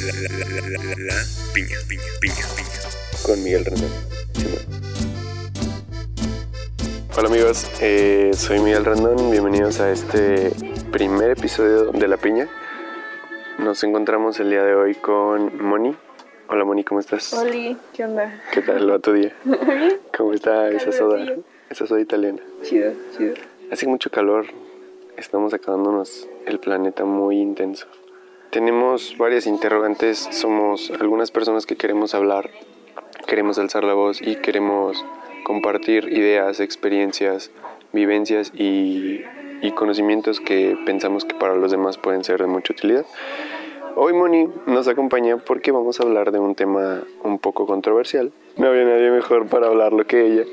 La, piña, piña, piña, piña. Con Miguel Rendón. Hola amigos, eh, soy Miguel Rendón, bienvenidos a este primer episodio de La Piña. Nos encontramos el día de hoy con Moni. Hola Moni, ¿cómo estás? Oli, ¿qué onda? ¿Qué tal va tu día? ¿Cómo está esa soda? Esa soda italiana. chido, chido. Hace mucho calor, estamos acabándonos el planeta muy intenso. Tenemos varias interrogantes, somos algunas personas que queremos hablar, queremos alzar la voz y queremos compartir ideas, experiencias, vivencias y, conocimientos que pensamos que para los demás pueden ser de mucha utilidad. Hoy Moni nos acompaña porque vamos a hablar de un tema un poco controversial. No había nadie mejor para hablarlo que ella.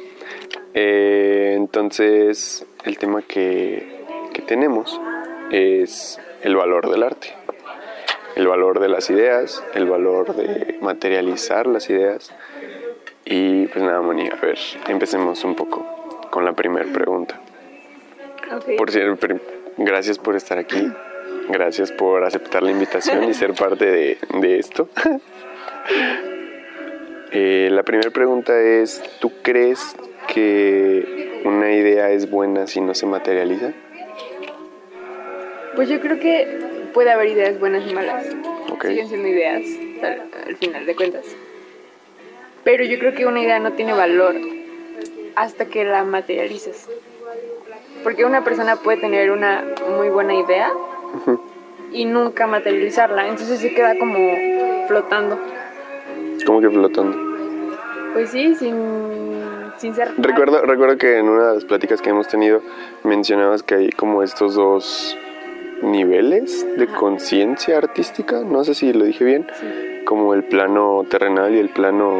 Eh, entonces, el tema que, que tenemos es el valor del arte. El valor de las ideas, el valor de materializar las ideas. Y pues nada, Moni, a ver, empecemos un poco con la primera pregunta. Ok. Por cierto, gracias por estar aquí. Gracias por aceptar la invitación y ser parte de, de esto. Eh, la primera pregunta es, ¿tú crees que una idea es buena si no se materializa? Pues yo creo que puede haber ideas buenas y malas. Ok. Siguen siendo ideas al, al final de cuentas. Pero yo creo que una idea no tiene valor hasta que la materializas. Porque una persona puede tener una muy buena idea y nunca materializarla. Entonces se queda como flotando. Como que flotando. Pues sí, sin, sin ser... Recuerdo, recuerdo que en una de las pláticas que hemos tenido mencionabas que hay como estos dos niveles de conciencia artística, no sé si lo dije bien, Sí, como el plano terrenal y el plano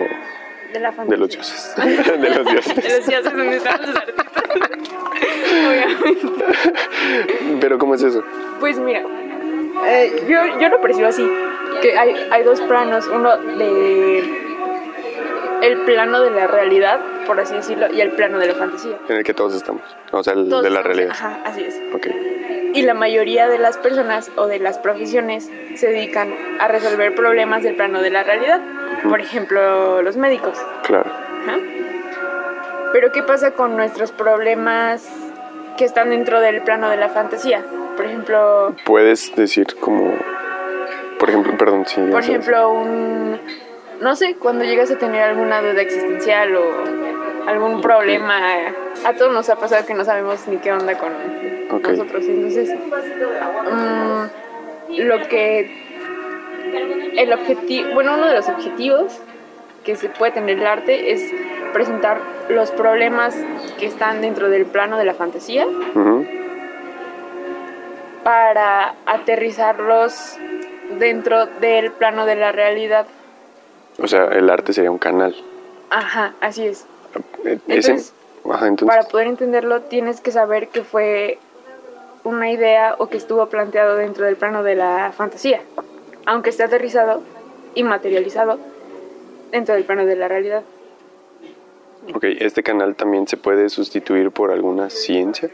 de la de los dioses. de los De dioses. los dioses donde están los artistas. Obviamente. Pero ¿cómo es eso? Pues mira, eh, yo, yo lo percibo así, que hay, hay dos planos, uno de el plano de la realidad, por así decirlo, y el plano de la fantasía. En el que todos estamos. O sea, el Todos de la realidad. Ajá, así es. Ok. Y la mayoría de las personas o de las profesiones se dedican a resolver problemas del plano de la realidad. Por ejemplo, los médicos. Claro. Ajá. Pero ¿qué pasa con nuestros problemas que están dentro del plano de la fantasía? Por ejemplo, Puedes decir como... Por ejemplo, perdón, sí. por sabes. ejemplo, un no sé, cuando llegas a tener alguna duda existencial o algún problema, a todos nos ha pasado que no sabemos ni qué onda con nosotros. Entonces, mm, lo que el objetivo, bueno, uno de los objetivos que se puede tener el arte es presentar los problemas que están dentro del plano de la fantasía para aterrizarlos dentro del plano de la realidad. O sea, el arte sería un canal. Ajá, así es. Ese- Entonces, Ajá, entonces... Para poder entenderlo tienes que saber que fue una idea o que estuvo planteado dentro del plano de la fantasía, aunque esté aterrizado y materializado dentro del plano de la realidad. Ok, este canal también se puede sustituir por alguna ciencia,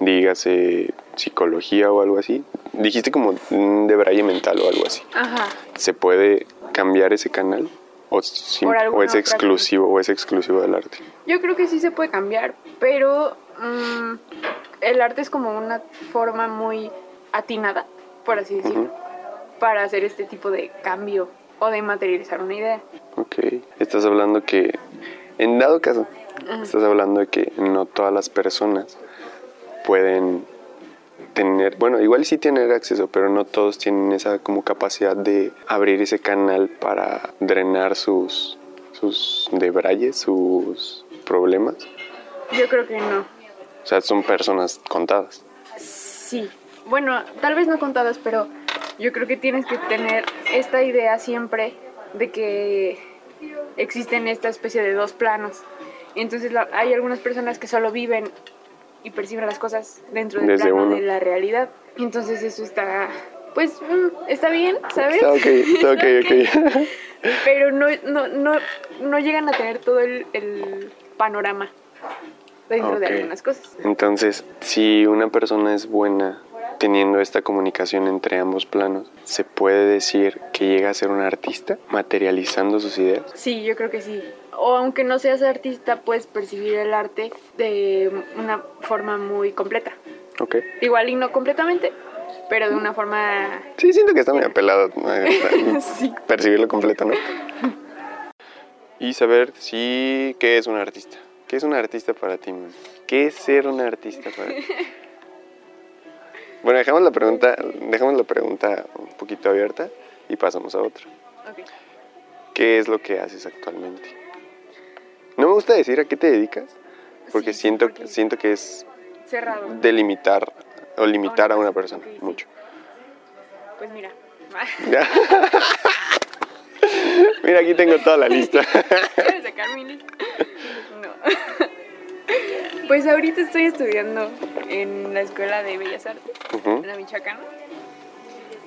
dígase psicología o algo así. Dijiste como un de braille mental o algo así. Ajá. ¿Se puede cambiar ese canal? ¿O, es exclusivo o es exclusivo del arte? Yo creo que sí se puede cambiar, pero mm, el arte es como una forma muy atinada, por así decirlo, para hacer este tipo de cambio o de materializar una idea. Ok, estás hablando que, en dado caso, estás hablando de que no todas las personas pueden tener, bueno, igual sí tener acceso, pero no todos tienen esa como capacidad de abrir ese canal para drenar sus, sus debrayes, sus problemas. Yo creo que no. O sea, son personas contadas. Sí, bueno, tal vez no contadas, pero yo creo que tienes que tener esta idea siempre de que existen esta especie de dos planos. Entonces la- hay algunas personas que solo viven y perciben las cosas dentro del Desde plano uno. de la realidad. Entonces eso está, pues, mm, está bien, ¿sabes? Está ok, está ok, ok. Pero no, no, no, no llegan a tener todo el, el panorama dentro de Ok. algunas cosas. Entonces, si una persona es buena teniendo esta comunicación entre ambos planos, ¿se puede decir que llega a ser un artista materializando sus ideas? Sí, yo creo que sí. O aunque no seas artista, puedes percibir el arte de una forma muy completa. Ok. Igual y no completamente, pero de una forma... Sí, siento que está muy apelado eh, Sí. percibirlo completo, ¿no? Y saber si qué es un artista. ¿Qué es un artista para ti, man? ¿Qué es ser un artista para ti? Bueno, dejamos la pregunta, dejamos la pregunta un poquito abierta y pasamos a otra. ¿Qué es lo que haces actualmente? No me gusta decir a qué te dedicas, porque Sí, siento, porque- siento que es Cerrado. delimitar o limitar a una persona sí. mucho. Pues mira. Mira, aquí tengo toda la lista. ¿Quieres sacar mi lista? No. Pues ahorita estoy estudiando en la Escuela de Bellas Artes, en la Michoacana.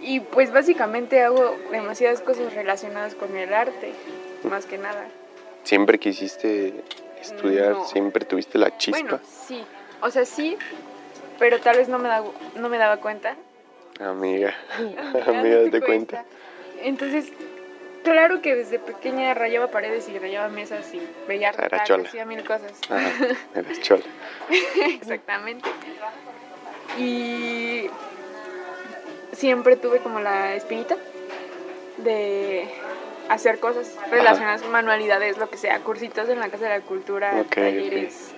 Y pues básicamente hago demasiadas cosas relacionadas con el arte, más que nada. ¿Siempre quisiste estudiar? No. ¿Siempre tuviste la chispa? Bueno, sí. O sea, sí, pero tal vez no me, da- no me daba cuenta. Amiga, Amiga, amiga, date cuenta. Entonces, claro que desde pequeña rayaba paredes y rayaba mesas y veía chola. hacía mil cosas. Ajá, chola. Exactamente. Y siempre tuve como la espinita de hacer cosas relacionadas con manualidades, lo que sea, cursitos en la Casa de la Cultura, talleres,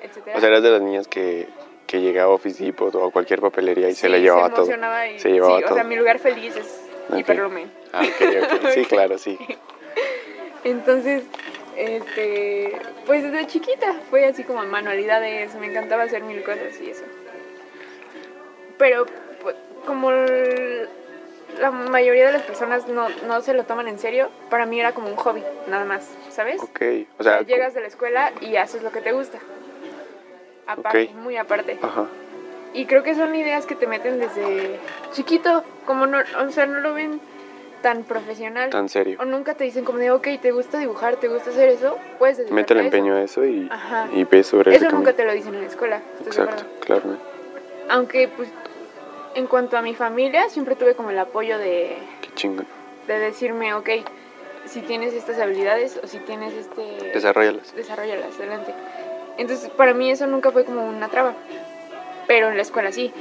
etcétera. O sea, eras de las niñas que, que llegaba a Office Depot o a cualquier papelería y se Sí, llevaba todo. emocionaba y- Se llevaba sí, todo. o sea, mi lugar feliz es Ok. Hiperlumen. Ah. Sí, claro, sí. Entonces, este, pues desde chiquita fue así como manualidades, me encantaba hacer mil cosas y eso. Pero pues, como el- la mayoría de las personas no, no se lo toman en serio, para mí era como un hobby, nada más, ¿sabes? Ok, o sea, llegas de la escuela y haces lo que te gusta. Aparte, muy aparte. Ajá. Y creo que son ideas que te meten desde chiquito, como no, o sea, no lo ven tan profesional. Tan serio. O nunca te dicen como de, ok, ¿te gusta dibujar? ¿Te gusta hacer eso? Puedes Mete el eso. empeño a eso y, Ajá. y ves sobre Eso ese nunca te lo dicen en la escuela. ¿estás de Exacto, claro. Aunque, pues, en cuanto a mi familia, siempre tuve como el apoyo de, Qué chingón. de decirme, ok, si tienes estas habilidades o si tienes este... Desarrollalas. desarrollalas, adelante. Entonces, para mí eso nunca fue como una traba, pero en la escuela sí.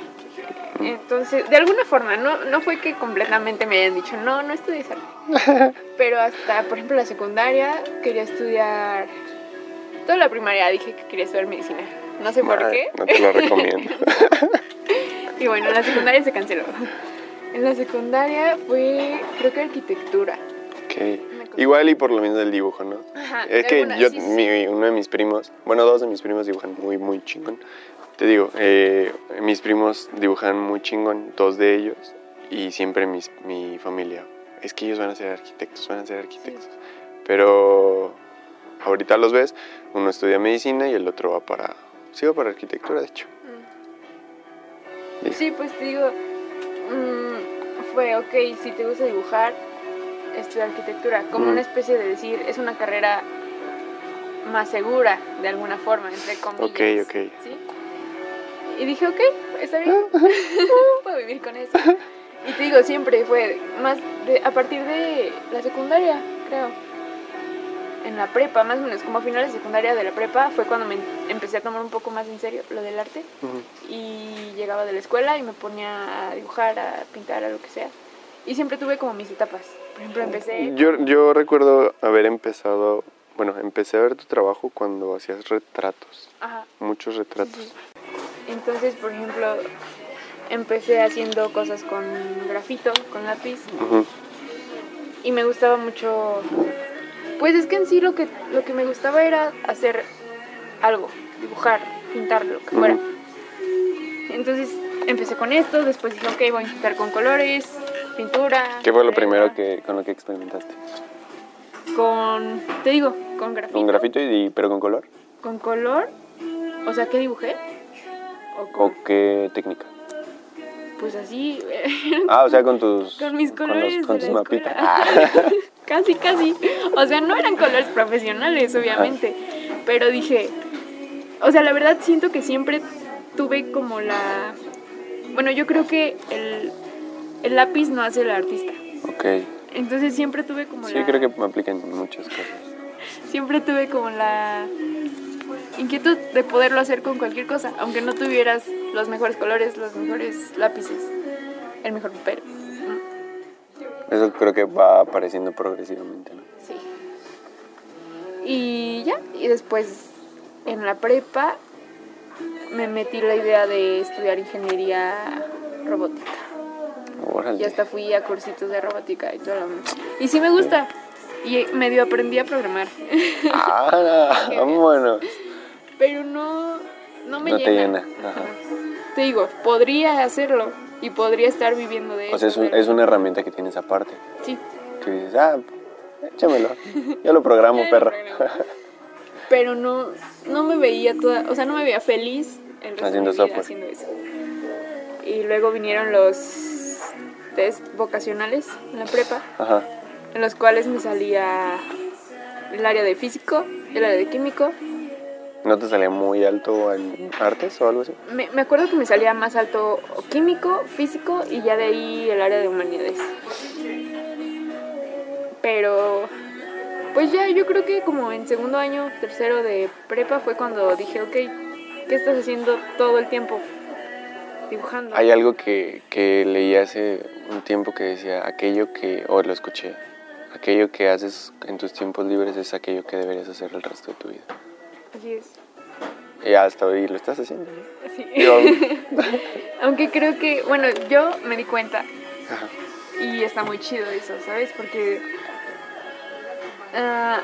Entonces, de alguna forma, no, no fue que completamente me hayan dicho, no, no estudies arte. Pero hasta, por ejemplo, la secundaria quería estudiar, toda la primaria dije que quería estudiar medicina. No sé por qué. No te lo recomiendo. Y bueno, en la secundaria se canceló. En la secundaria fue, creo que arquitectura. Ok. Igual y por lo menos del dibujo, ¿no? Ajá, Es que alguna- yo, sí, sí. mi- uno de mis primos, bueno, dos de mis primos dibujan muy, muy chingón. Te digo, eh, mis primos dibujan muy chingón, dos de ellos, y siempre mis, mi familia, es que ellos van a ser arquitectos, van a ser arquitectos. Pero ahorita los ves, uno estudia medicina y el otro va para, sí va para arquitectura, de hecho. Sí, pues te digo, mm, fue, ok, si te gusta dibujar, estudia arquitectura, como una especie de decir, es una carrera más segura, de alguna forma, entre comillas. Ok, ok. ¿sí? Y dije, ok, está bien, puedo vivir con eso. Y te digo, siempre fue más de- a partir de la secundaria, creo. En la prepa, más o menos, como a finales de secundaria de la prepa, fue cuando me empecé a tomar un poco más en serio lo del arte Ujú. y llegaba de la escuela y me ponía a dibujar, a pintar, a lo que sea. Y siempre tuve como mis etapas. Por ejemplo, empecé... Yo, yo recuerdo haber empezado, bueno, empecé a ver tu trabajo cuando hacías retratos, Ajá, muchos sí, retratos. sí. Entonces, por ejemplo, empecé haciendo cosas con grafito, con lápiz. Ujú. Y me gustaba mucho... Pues es que en sí lo que, lo que me gustaba era hacer algo, dibujar, pintar, lo que fuera. Entonces empecé con esto, después dije, ok, voy a intentar con colores, pintura. ¿Qué fue lo acuarela. primero que, con lo que experimentaste? Con, te digo, con grafito. ¿Con grafito y, pero con color? Con color. O sea, ¿qué dibujé? O con, ¿O qué técnica? pues así, Ah, o sea, con tus... con mis con colores. los- con tus mapitas. casi, casi. O sea, no eran colores profesionales, obviamente. Pero dije, o sea, la verdad siento que siempre tuve como la Bueno, yo creo que el, el lápiz no hace el artista. Ok. Entonces siempre tuve como Sí, la... creo que me aplican en muchas cosas. Siempre tuve como la inquietud de poderlo hacer con cualquier cosa, aunque no tuvieras los mejores colores, los mejores lápices, el mejor papel. Eso creo que va apareciendo progresivamente, ¿no? Sí. Y ya, y después en la prepa me metí la idea de estudiar ingeniería robótica. Órale. Y hasta fui a cursitos de robótica y todo. lo demás. Y sí me gusta. Y medio aprendí a programar. Ah, bueno. Pero no, no me No te llena. llena, ajá. Te digo, podría hacerlo y podría estar viviendo de eso. O sea, es, un- pero- es una herramienta que tienes aparte. Sí. Que dices, ah, échamelo. Yo lo programo, lo perro. programo. Pero no, no me veía toda, o sea, no me veía feliz el resto Haciendo vida haciendo eso. Y luego vinieron los test vocacionales en la prepa, Ajá. en los cuales me salía el área de físico, el área de químico. ¿No te salía muy alto en artes o algo así? Me, me acuerdo que me salía más alto químico, físico y ya de ahí el área de humanidades. Pero, pues ya yo creo que como en segundo año, tercero de prepa fue cuando dije, ok, ¿qué estás haciendo todo el tiempo? Dibujando. Hay algo que, que leí hace un tiempo que decía, aquello que, o lo escuché, aquello que haces en tus tiempos libres es aquello que deberías hacer el resto de tu vida. Así es. Y hasta hoy lo estás haciendo. Sí. Aunque creo que, bueno, yo me di cuenta Ajá. y está muy chido eso, ¿sabes? Porque ah,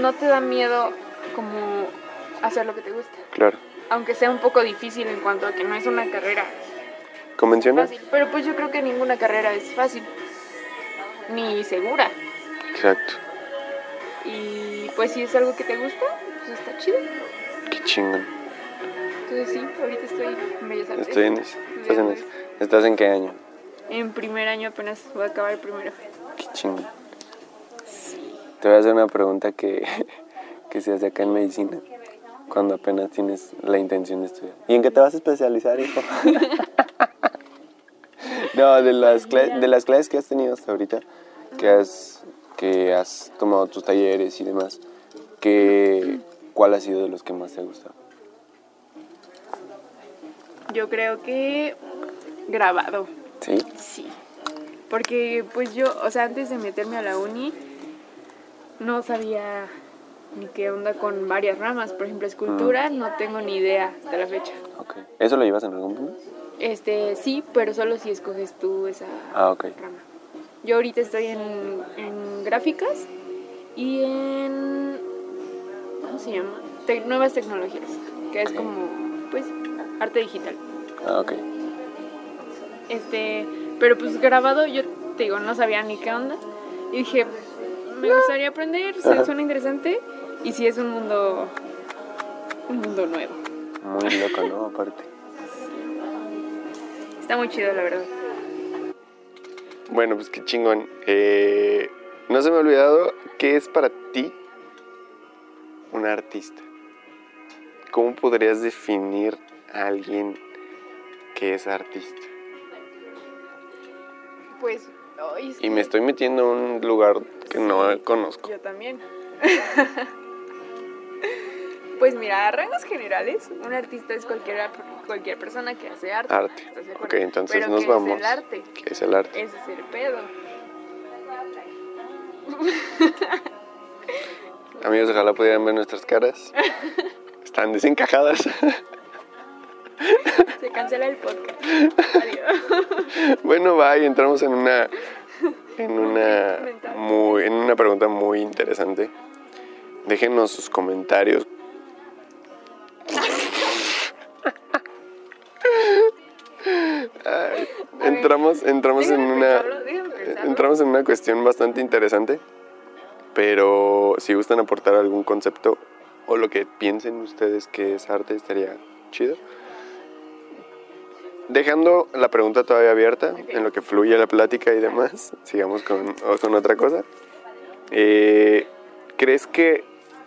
no te da miedo como hacer lo que te gusta. Claro. Aunque sea un poco difícil en cuanto a que no es una carrera ¿Convencional? fácil. Pero pues yo creo que ninguna carrera es fácil. Ni segura. Exacto. Y pues si es algo que te gusta, pues está chido. Qué chingón. Entonces sí, ahorita estoy en Bellas Artes. Estoy en eso. ¿Estás en eso? ¿Estás en qué año? En primer año apenas voy a acabar el primero. Qué chingón. Te voy a hacer una pregunta que, que se hace acá en medicina, cuando apenas tienes la intención de estudiar. ¿Y en qué te vas a especializar, hijo? no, de las, de las clases que has tenido hasta ahorita, que has, que has tomado tus talleres y demás, que, ¿cuál ha sido de los que más te ha gustado? Yo creo que grabado. ¿Sí? Sí. Porque pues yo, o sea, antes de meterme a la uni, no sabía ni qué onda con varias ramas. Por ejemplo, escultura, no tengo ni idea hasta la fecha. Ok. ¿Eso lo llevas en algún punto? Este, sí, pero solo si escoges tú esa Ah, ok. rama. Yo ahorita estoy en, en gráficas y en... ¿Cómo se llama? Nuevas tecnologías, que es como, pues, arte digital. Ah, ok. Este, pero pues grabado yo te digo, no sabía ni qué onda. Y dije, me gustaría aprender, se- Ajá. suena interesante y si es un mundo un mundo nuevo. Muy loco, ¿no? Aparte. Está muy chido, la verdad. Bueno, pues qué chingón. Eh, no se me ha olvidado qué es para ti un artista. ¿Cómo podrías definir a alguien que es artista? Pues, es Y que me estoy metiendo a un lugar que no conozco. yo también. pues mira, a rangos generales, un artista es cualquier, cualquier persona que hace arte. Arte. Ok, entonces Pero nos ¿qué vamos. Es el arte. ¿Qué es el arte? Ese es el pedo. Amigos, ojalá pudieran ver nuestras caras. Están desencajadas. Se cancela el podcast. Adiós. Bueno, va y entramos en una en una muy en una pregunta muy interesante. Déjenos sus comentarios. Ay, entramos entramos en una entramos en una cuestión bastante interesante, pero si gustan aportar algún concepto o lo que piensen ustedes que es arte estaría chido. Dejando la pregunta todavía abierta, en lo que fluye la plática y demás, sigamos con, con otra cosa. Eh, ¿Crees que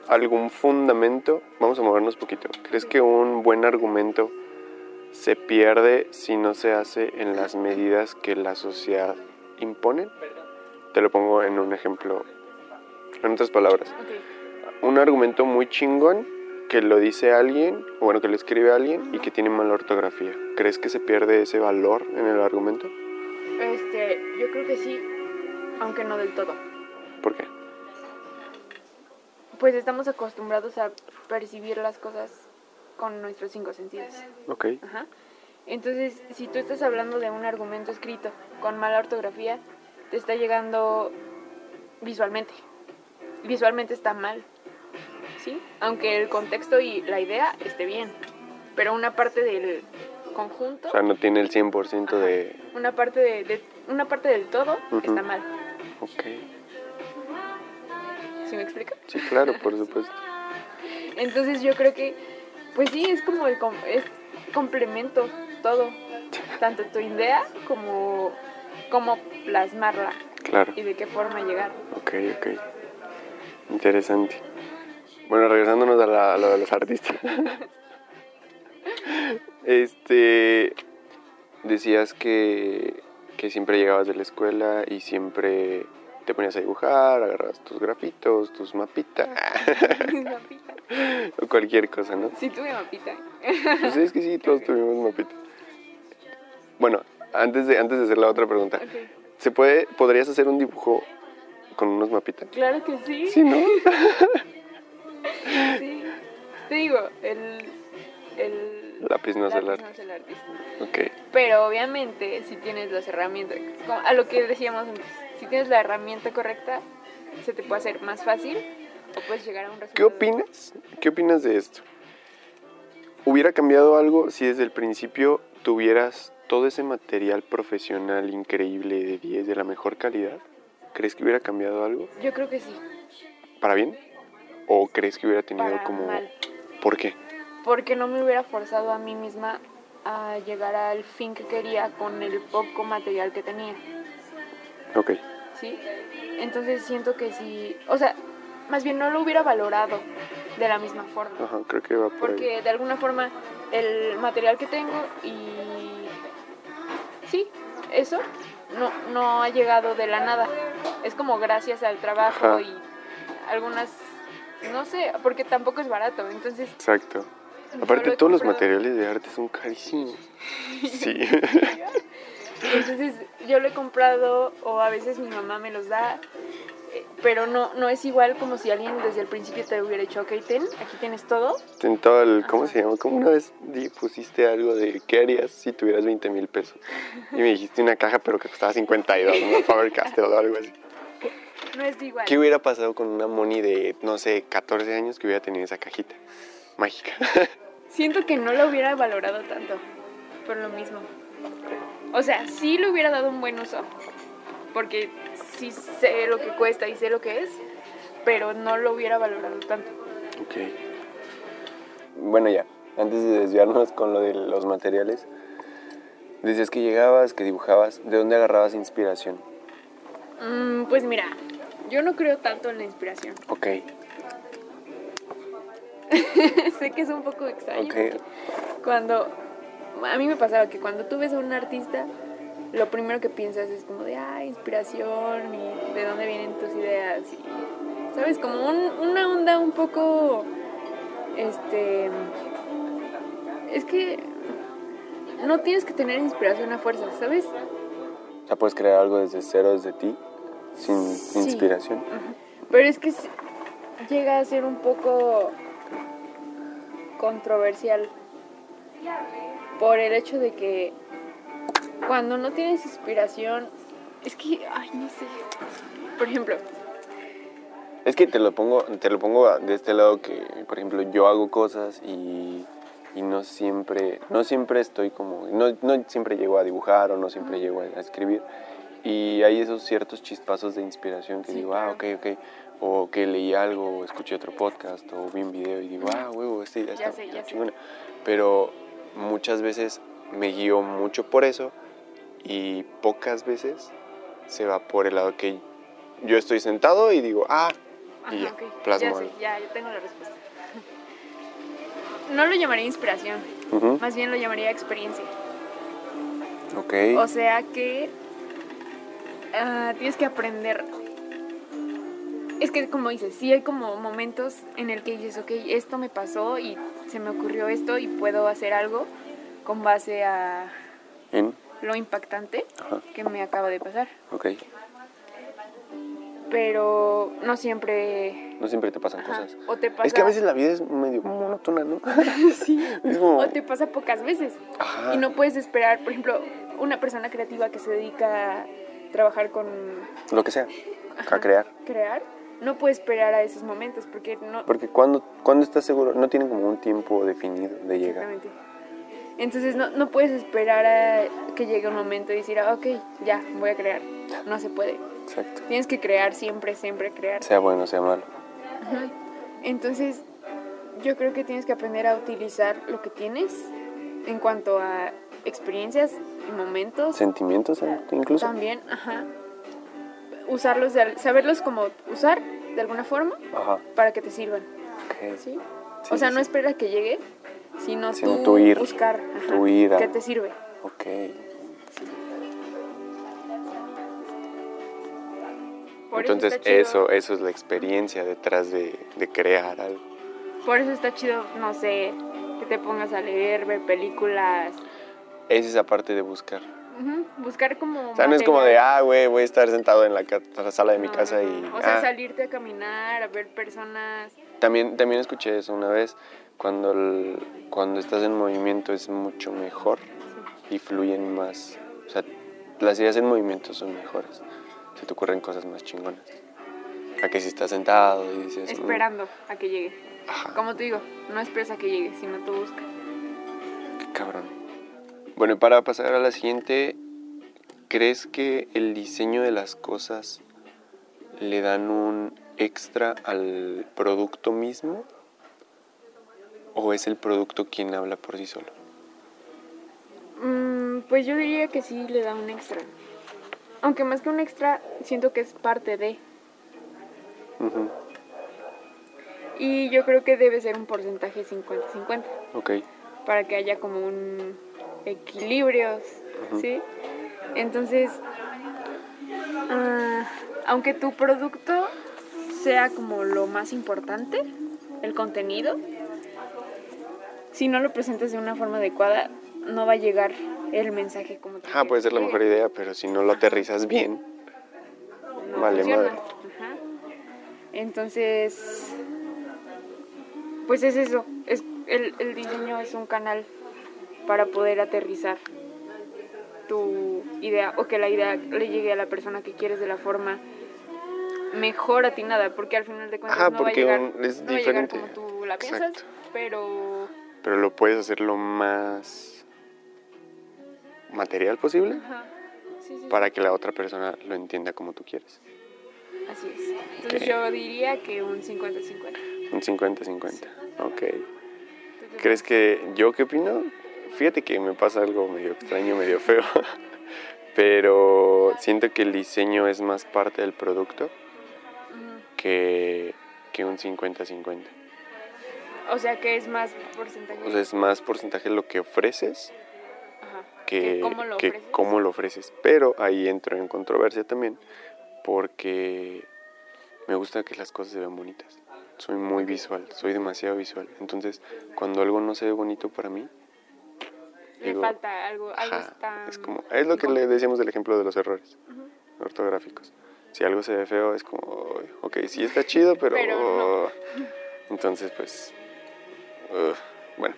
algún fundamento, vamos a movernos poquito, ¿crees que un buen argumento se pierde si no se hace en las medidas que la sociedad impone. Te lo pongo en un ejemplo, en otras palabras. Un argumento muy chingón que lo dice alguien, o bueno, que lo escribe alguien y que tiene mala ortografía. ¿Crees que se pierde ese valor en el argumento? Este, yo creo que sí, aunque no del todo. ¿Por qué? Pues estamos acostumbrados a percibir las cosas con nuestros cinco sentidos. Ok. Ajá. Entonces, si tú estás hablando de un argumento escrito con mala ortografía, te está llegando visualmente. Visualmente está mal. ¿Sí? Aunque el contexto y la idea esté bien. Pero una parte del conjunto, O sea, no tiene el 100% de... una parte de, de- una parte del todo está mal. Ok. ¿Sí me explico? Sí, claro, por supuesto. Entonces yo creo que, pues sí, es como el com- es complemento todo, tanto tu idea como como plasmarla Claro. y de qué forma llegar. Ok, ok. Interesante. Bueno, regresándonos a, la- a lo de los artistas. este. Decías que, que siempre llegabas de la escuela y siempre te ponías a dibujar, agarrabas tus grafitos, tus mapitas, mapita. o cualquier cosa, ¿no? Sí tuve mapita. Pues es que sí, todos tuvimos mapita. Bueno, antes de, antes de hacer la otra pregunta. ¿se puede, ¿podrías hacer un dibujo con unos mapitas? Claro que sí. Sí, ¿no? sí. Te digo, el el Lápiz no es el arte. no es el artista. Ok, Pero obviamente si tienes las herramientas, a lo que decíamos antes, si tienes la herramienta correcta, se te puede hacer más fácil o puedes llegar a un resultado. ¿qué opinas? ¿Qué opinas de esto? ¿Hubiera cambiado algo si desde el principio tuvieras todo ese material profesional increíble de 10 de la mejor calidad? ¿Crees que hubiera cambiado algo? Yo creo que sí, ¿Para bien? ¿O crees que hubiera tenido para como... mal. ¿Por qué? Porque no me hubiera forzado a mí misma a llegar al fin que quería con el poco material que tenía, Ok, ¿sí? Entonces siento que sí, o sea, más bien no lo hubiera valorado de la misma forma. ajá, creo que va por ahí. Porque de alguna forma el material que tengo y sí, eso no, no ha llegado de la nada. Es como gracias al trabajo Ajá. y algunas, no sé, porque tampoco es barato. Entonces, Exacto. Aparte, lo todos los materiales de arte son carísimos. Sí. Entonces yo lo he comprado o a veces mi mamá me los da, pero no, no es igual como si alguien desde el principio te hubiera dicho, ok, ten, aquí tienes todo. En todo el, ¿cómo se llama? Como una vez pusiste algo de qué harías si tuvieras 20 mil pesos. Y me dijiste una caja, pero que costaba 52, ¿no? Faber Castell o algo así. No es igual. ¿Qué hubiera pasado con una Moni de, no sé, 14 años que hubiera tenido esa cajita mágica? Siento que no lo hubiera valorado tanto por lo mismo. O sea, sí le hubiera dado un buen uso, porque sí sé lo que cuesta y sé lo que es, pero no lo hubiera valorado tanto. ok. Bueno, ya, antes de desviarnos con lo de los materiales, decías que llegabas, que dibujabas, ¿de dónde agarrabas inspiración? Mm, pues mira, yo no creo tanto en la inspiración. Ok, sé que es un poco extraño. ok. porque Cuando a mí me pasaba que cuando tú ves a un artista, lo primero que piensas es como de, ah, inspiración y de dónde vienen tus ideas y, ¿sabes? Como un- una onda un poco, este, es que no tienes que tener inspiración a fuerza, ¿sabes? O sea, puedes crear algo desde cero, desde ti, sin Sí. inspiración. Pero es que llega a ser un poco controversial por el hecho de que cuando no tienes inspiración, es que, ay, no sé. Por ejemplo, Es que te lo pongo, te lo pongo de este lado que, por ejemplo, yo hago cosas y, y no siempre, no siempre estoy como, no, no siempre llego a dibujar o no siempre llego a, a escribir. Y hay esos ciertos chispazos de inspiración que Sí, digo, ah, ok, ok. O que leí algo, o escuché otro podcast, o vi un video y digo, ah, huevo, esta idea Ya está sé, ya sé. chingona. Pero muchas veces me guío mucho por eso y pocas veces se va por el lado que yo estoy sentado y digo, ah, y Ajá, ya, ok, plasmo ya sé, ya, ya tengo la respuesta. No lo llamaría inspiración. Más bien lo llamaría experiencia. Ok. O sea que ah, tienes que aprender. Es que como dices, sí hay como momentos en el que dices, ok, esto me pasó y se me ocurrió esto y puedo hacer algo con base a En. Lo impactante Ajá. que me acaba de pasar. Ok. Pero no siempre... No siempre te pasan Ajá, cosas. O te pasa... Es que a veces la vida es medio monótona, ¿no? sí. es como. O te pasa pocas veces. Ajá. Y no puedes esperar, por ejemplo, una persona creativa que se dedica a trabajar con Lo que sea. Ajá. A crear. crear, no puede esperar a esos momentos porque no... Porque cuando, cuando estás seguro, no tienen como un tiempo definido de llegar. Exactamente. Entonces no, no puedes esperar a que llegue un momento y decir, ah, ok, ya, voy a crear. No se puede. Exacto. Tienes que crear siempre, siempre crear. Sea bueno, sea malo. Ajá. Entonces, yo creo que tienes que aprender a utilizar lo que tienes en cuanto a experiencias y momentos. Sentimientos eh, incluso. También, ajá. Usarlos, de saberlos como usar de alguna forma Ajá. para que te sirvan, ok. ¿sí? Sí, o sea, sí, no sí. esperar a que llegue, sino, Sino tú, tú ir, buscar ajá, tú ir a- qué te sirve. Ok. Por Entonces eso, eso es la experiencia detrás de, de crear algo. Por eso está chido, no sé, que te pongas a leer, ver películas, Es esa parte de buscar. ujú, buscar como... O sea, no es como de, ah, güey, voy a estar sentado en la, la sala de mi No, casa y... O sea, ah. salirte a caminar, a ver personas... También, también escuché eso una vez, cuando, el- cuando estás en movimiento es mucho mejor y fluyen más. O sea, las ideas en movimiento son mejores. Se te ocurren cosas más chingonas. A que si estás sentado y dices... mm, Esperando a que llegue. Ajá, Como te digo, no esperes a que llegue, sino tú buscas. qué cabrón. Bueno, y para pasar a la siguiente, ¿crees que el diseño de las cosas le dan un extra al producto mismo? ¿O es el producto quien habla por sí solo? Mm, pues yo diría que sí le da un extra. Aunque más que un extra, siento que es parte de. Y yo creo que debe ser un porcentaje 50-50 Ok. para que haya como un equilibrio. ¿sí? Entonces, ah, aunque tu producto sea como lo más importante, el contenido, si no lo presentas de una forma adecuada, no va a llegar el mensaje como tú Ajá, puede ser la mejor idea, pero si no lo aterrizas bien, no Vale, funciona. madre. Ajá. Entonces, pues es eso. Es, el, el diseño es un canal para poder aterrizar tu idea o que la idea le llegue a la persona que quieres de la forma mejor atinada, porque al final de cuentas Ajá, no va a porque llegar, un- es no va a llegar diferente. como tú la piensas, Exacto. pero pero lo puedes hacer lo más material posible ajá, sí, sí, para que la otra persona lo entienda como tú quieres. así es. Entonces Ok. yo diría que un 50-50. Un 50-50. Ok. ¿Tú qué ¿Crees que yo qué opino? Fíjate que me pasa algo medio extraño, medio feo. Pero siento que el diseño es más parte del producto que, que un 50-50. O sea que es más porcentaje. O sea, es más porcentaje lo que ofreces Ajá. que, cómo lo que ofreces. cómo lo ofreces. Pero ahí entro en controversia también porque me gusta que las cosas se vean bonitas. Soy muy visual, soy demasiado visual. Entonces, cuando algo no se ve bonito para mí, Le digo, falta algo, algo ajá, está... es como es lo que le decíamos del ejemplo de los errores ortográficos. Si algo se ve feo es como, "Uy, ok, sí está chido, pero, Pero no. entonces pues, ugh, bueno.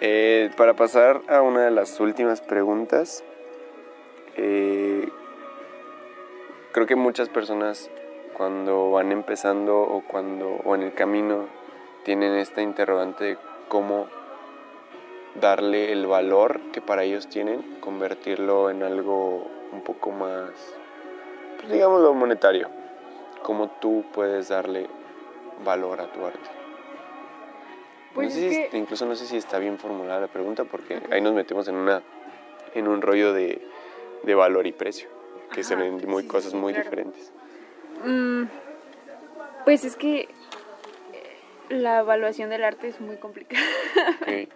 Eh, para pasar a una de las últimas preguntas, eh, creo que muchas personas cuando van empezando o cuando o en el camino tienen esta interrogante de cómo darle el valor que para ellos tienen, convertirlo en algo un poco más, pues digámoslo, monetario. Cómo tú puedes darle valor a tu arte. Pues no sé si- que- incluso no sé si está bien formulada la pregunta porque ahí nos metemos en una en un rollo de, de valor y precio, que se Ajá, ven muy sí, cosas sí, muy claro. diferentes. Mm, pues es que eh, la evaluación del arte es muy complicada.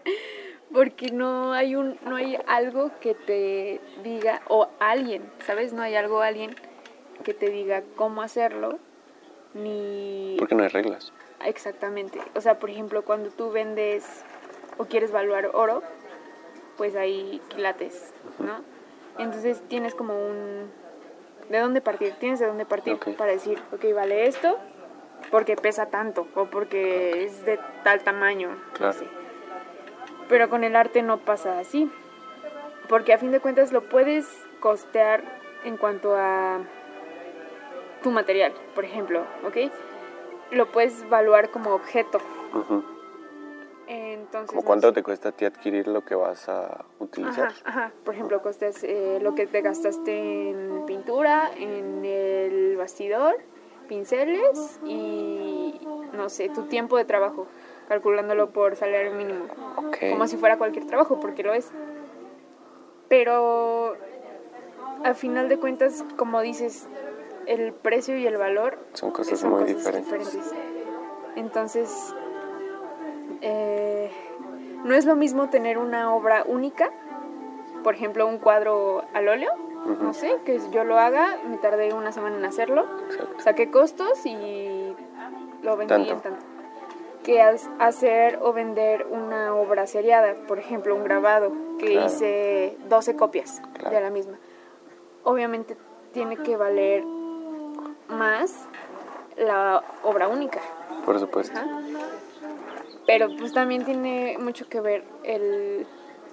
Porque no hay un, no hay algo que te diga, o alguien, ¿sabes? No hay algo, alguien que te diga cómo hacerlo, ni... Porque no hay reglas. Exactamente. O sea, por ejemplo, cuando tú vendes o quieres valuar oro, pues hay quilates, ¿no? Entonces tienes como un... ¿De dónde partir? Tienes de dónde partir para decir, ok, vale esto porque pesa tanto o porque es de tal tamaño. no sé. Pero con el arte no pasa así. Porque a fin de cuentas lo puedes costear en cuanto a tu material, por ejemplo, ¿ok? Lo puedes evaluar como objeto. Entonces, ¿Como no cuánto sé. te cuesta a ti adquirir lo que vas a utilizar? Ajá, ajá. Por ejemplo, costas eh, lo que te gastaste en pintura, en el bastidor, pinceles y no sé, tu tiempo de trabajo, calculándolo por salario mínimo. Ok. Como si fuera cualquier trabajo, porque lo es. Pero al final de cuentas, como dices, el precio y el valor Son cosas son muy cosas diferentes. diferentes. Entonces, eh, no es lo mismo tener una obra única, por ejemplo, un cuadro al óleo, no sé, que yo lo haga, me tardé una semana en hacerlo, Exacto. saqué costos y lo vendí Tanto. en tanto. Que hacer o vender una obra seriada, por ejemplo, un grabado, que Claro. hice 12 copias Claro. de la misma. Obviamente tiene que valer más la obra única. Por supuesto. Ajá. Pero pues también tiene mucho que ver el,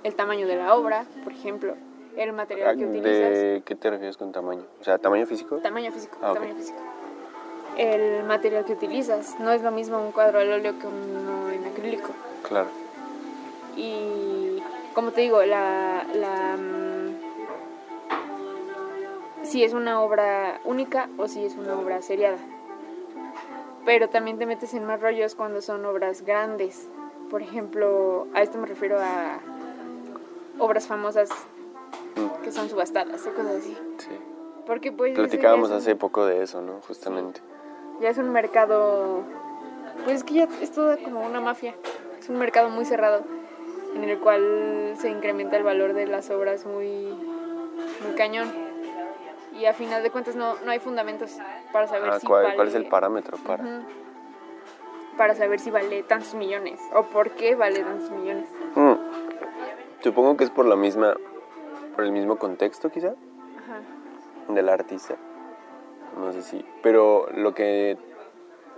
el tamaño de la obra, por ejemplo, el material que utilizas. Ah, ¿De qué te refieres con tamaño? O sea, tamaño físico. Tamaño físico, Ah, tamaño físico. El material que utilizas. No es lo mismo un cuadro al óleo que uno en acrílico. Claro. Y como te digo, la, la si es una obra única o si es una obra seriada. Pero también te metes en más rollos cuando son obras grandes. Por ejemplo, a esto me refiero a obras famosas que son subastadas o cosas así. Sí. Porque pues Platicábamos un- hace poco de eso, ¿no? Justamente. ya es un mercado, pues es que ya es todo como una mafia, es un mercado muy cerrado en el cual se incrementa el valor de las obras muy, muy cañón y a final de cuentas no, no hay fundamentos para saber Ah, si ¿cuál, vale, cuál es el parámetro para? Para saber si vale tantos millones o por qué vale tantos millones. Mm. Supongo que es por la misma, por el mismo contexto quizá Ajá. del artista. No sé si. Pero lo que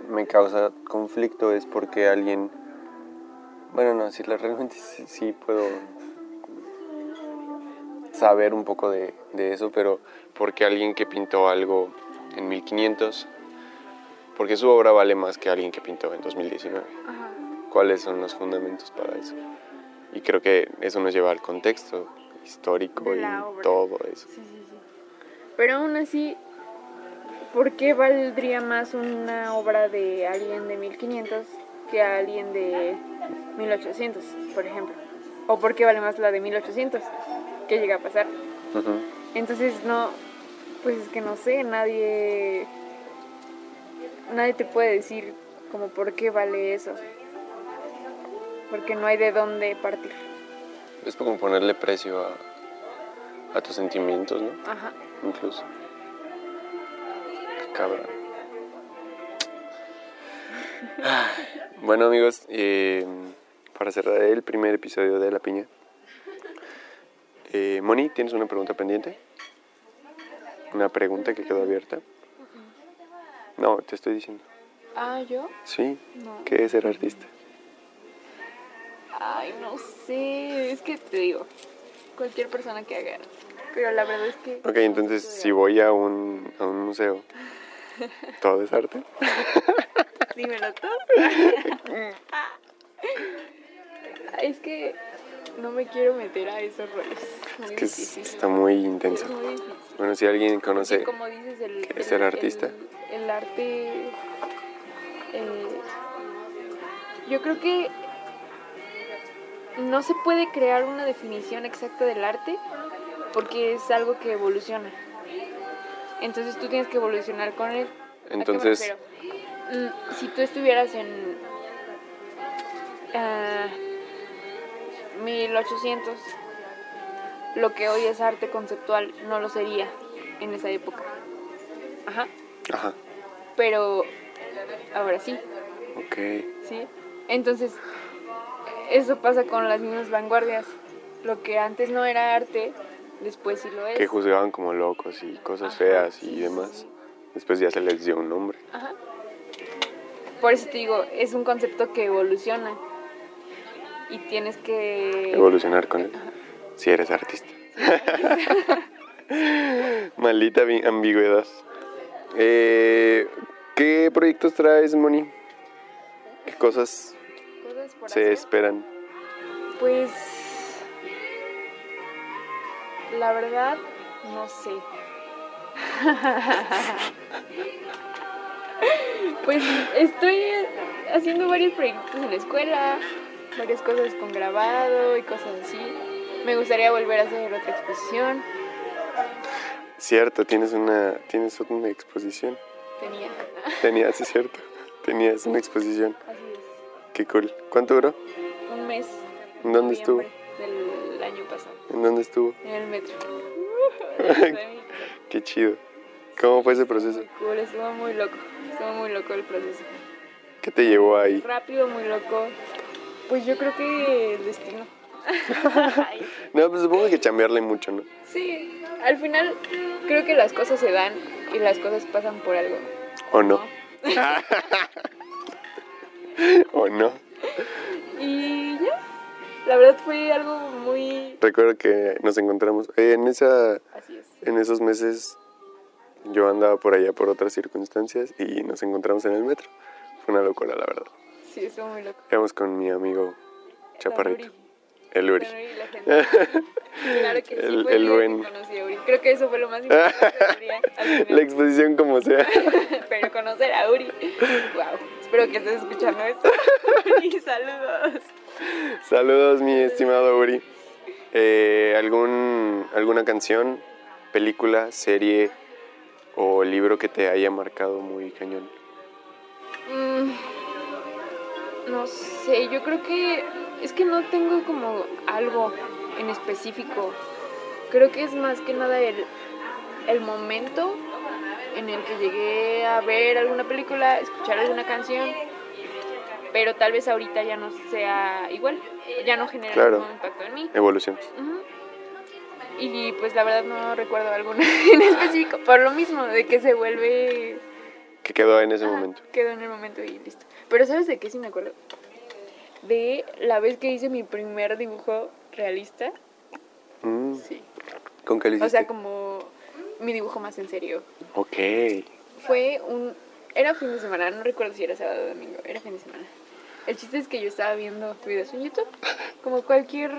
me causa conflicto es porque alguien. Bueno, no, si realmente sí, sí puedo saber un poco de, de eso, pero porque alguien que pintó algo en 1500, porque su obra vale más que alguien que pintó en 2019. Ajá. ¿Cuáles son los fundamentos para eso? Y creo que eso nos lleva al contexto histórico y obra. todo eso. Sí, sí, sí. Pero aún así, ¿por qué valdría más una obra de alguien de 1500 que alguien de 1800, por ejemplo? ¿O por qué vale más la de 1800? ¿Qué llega a pasar? Entonces, no, pues es que no sé, nadie, nadie te puede decir como por qué vale eso. Porque no hay de dónde partir. Es como ponerle precio a, a tus sentimientos, ¿no? Ajá. Incluso. Qué cabrón. Bueno amigos, eh, para cerrar el primer episodio de La Piña, eh, Moni, ¿tienes una pregunta pendiente? ¿Una pregunta que quedó abierta? No, te estoy diciendo. Ah, ¿yo? Sí, No. ¿qué es ser artista? Ay, no sé, es que te digo, cualquier persona que haga, pero la verdad es que... Ok, entonces si voy a un, a un museo, ¿todo es arte? Dímelo tú. es que no me quiero meter a esos rollos. Muy Es que difícil. está muy Es intenso. muy. Bueno, si alguien Porque conoce... como dices, el, es el- artista. El, el arte... eh, yo creo que no se puede crear una definición exacta del arte porque es algo que evoluciona. Entonces tú tienes que evolucionar con él. ¿A qué me Entonces-? Mm, si tú estuvieras en... ah, 1800, lo que hoy es arte conceptual no lo sería en esa época. Ajá. Ajá. Pero ahora sí, Ok. ¿sí? Entonces, eso pasa con las mismas vanguardias. Lo que antes no era arte, después sí lo es. Que juzgaban como locos y cosas Ajá, feas y sí, demás. sí. Después ya se les dio un nombre. Ajá. Por eso te digo, es un concepto que evoluciona. Y tienes que... Evolucionar con él. Si eres artista. Maldita ambigüedad. Eh, ¿Qué proyectos traes, Moni? ¿Qué cosas Cosas por se hacer. esperan? Pues la verdad no sé. pues estoy haciendo varios proyectos en la escuela, varias cosas con grabado y cosas así. Me gustaría volver a hacer otra exposición. Cierto, tienes una, tienes una exposición. Tenía. Tenías, es cierto. Tenías una exposición. Así es. Qué cool. ¿Cuánto duró? Un mes. ¿En dónde estuvo? Del año pasado. ¿En dónde estuvo? En el metro. Qué chido. ¿Cómo fue ese proceso? Muy cool, estuvo muy loco. Estuvo muy loco el proceso. ¿Qué te llevó ahí? Rápido, muy loco. Pues yo creo que el destino. No, pues supongo que chambearle mucho, ¿no? sí, al final creo que las cosas se dan y las cosas pasan por algo. ¿O no? ¿O no? Y ya. La verdad fue algo muy... Recuerdo que nos encontramos eh, en esa Así es. en esos meses yo andaba por allá por otras circunstancias y nos encontramos en el metro. Fue una locura, la verdad. Sí, estuvo muy loco. Íbamos con mi amigo Chaparrito, el Uri. Claro que sí, El- buen. que conocí a Uri. Creo que eso fue lo más importante. La exposición como sea. Pero conocer a Uri. Wow. Espero que estés escuchando esto. Uri, saludos. Saludos, mi estimado Uri. Eh, ¿algún, ¿Alguna canción, película, serie o libro que te haya marcado muy cañón? Mm, no sé, yo creo que es que no tengo como algo en específico. Creo que es más que nada el, el momento en el que llegué a ver alguna película, escuchar alguna canción, pero tal vez ahorita ya no sea igual, ya no genera Claro. mismo impacto en mí. Evoluciones. Ujú. Y pues la verdad no recuerdo alguna en específico, por lo mismo, de que se vuelve Que quedó en ese Ajá, momento. Quedó en el momento y listo. Pero ¿sabes de qué sí me acuerdo? De la vez que hice mi primer dibujo realista. Mm, Sí. ¿Con qué lo O hiciste? sea, como mi dibujo más en serio. Ok. Fue un... Era fin de semana, no recuerdo si era sábado o domingo, era fin de semana. El chiste es que yo estaba viendo videos en YouTube, como cualquier...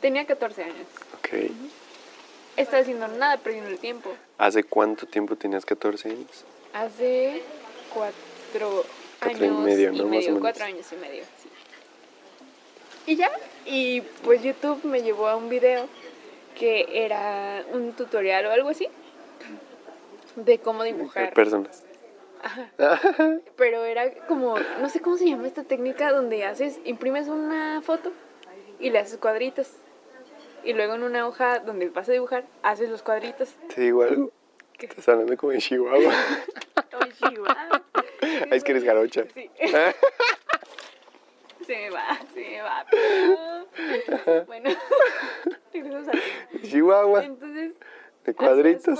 Tenía 14 años. Ok. Estaba haciendo nada, perdiendo el tiempo. ¿Hace cuánto tiempo tenías 14 años? Hace cuatro Cuatro y años medio, menos. cuatro años y medio, sí. Y ya, y pues YouTube me llevó a un video que era un tutorial o algo así de cómo dibujar. Personas. Pero era como, no sé cómo se llama esta técnica donde haces, imprimes una foto y le haces cuadritos. Y luego en una hoja donde vas a dibujar, haces los cuadritos. ¿Te digo algo? ¿Qué? Estás hablando como en Chihuahua. Ay, Chihuahua. Ay, es que eres jarocha. Sí. Se me va, se me va. pero- Bueno, regresamos a Chihuahua. Entonces. De cuadritos.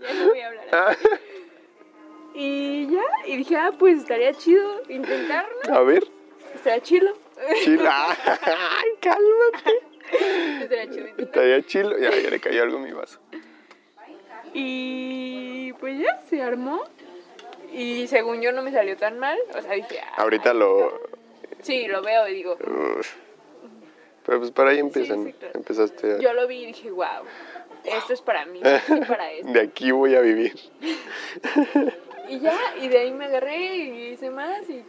ya no voy a hablar. Ah. Y ya, y dije, ah, pues estaría chido intentarlo. A ver. Estaría chilo. Chilo. Ay, cálmate. Estaría chido intentarlo. Estaría chilo. Ya, ya le cayó algo en mi vaso. Y pues ya, se armó. Y según yo no me salió tan mal. O sea, dije, ah, Ahorita lo. Sí, lo veo y digo, Uf. Pero pues para ahí empiezan. sí, claro. Empezaste a. yo lo vi y dije, wow, esto es para mí, esto es para esto. De aquí voy a vivir. Y ya, y de ahí me agarré y hice más y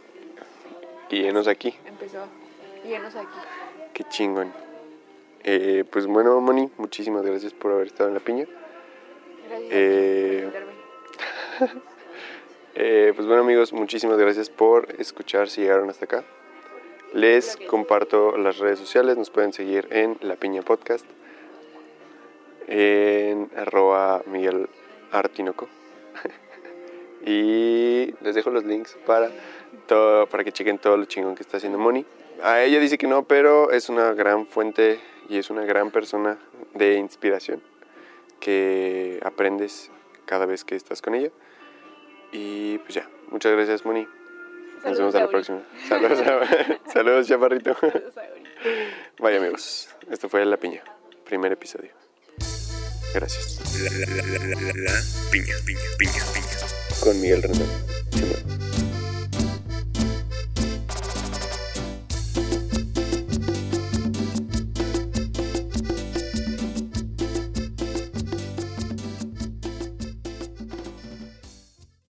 Y enos aquí. empezó. Sé aquí. Qué chingón. Eh, pues bueno, Moni, muchísimas gracias por haber estado en la piña. Gracias Eh, por. Eh, pues bueno amigos, muchísimas gracias por escuchar si llegaron hasta acá. Les comparto las redes sociales, nos pueden seguir en La Piña Podcast, en arroba Miguel Artinoco. y les dejo los links para, todo, para que chequen todo lo chingón que está haciendo Moni. A ella dice que no, pero es una gran fuente y es una gran persona de inspiración que aprendes cada vez que estás con ella. Y pues ya, muchas gracias Moni. Nos vemos a la próxima. Saludos, saludos chaparrito. Saludos. Vaya amigos, esto fue La Piña, primer episodio. Gracias. La, la, la, la, la, la, la piña, piña, piña, piña. Con Miguel Rendón.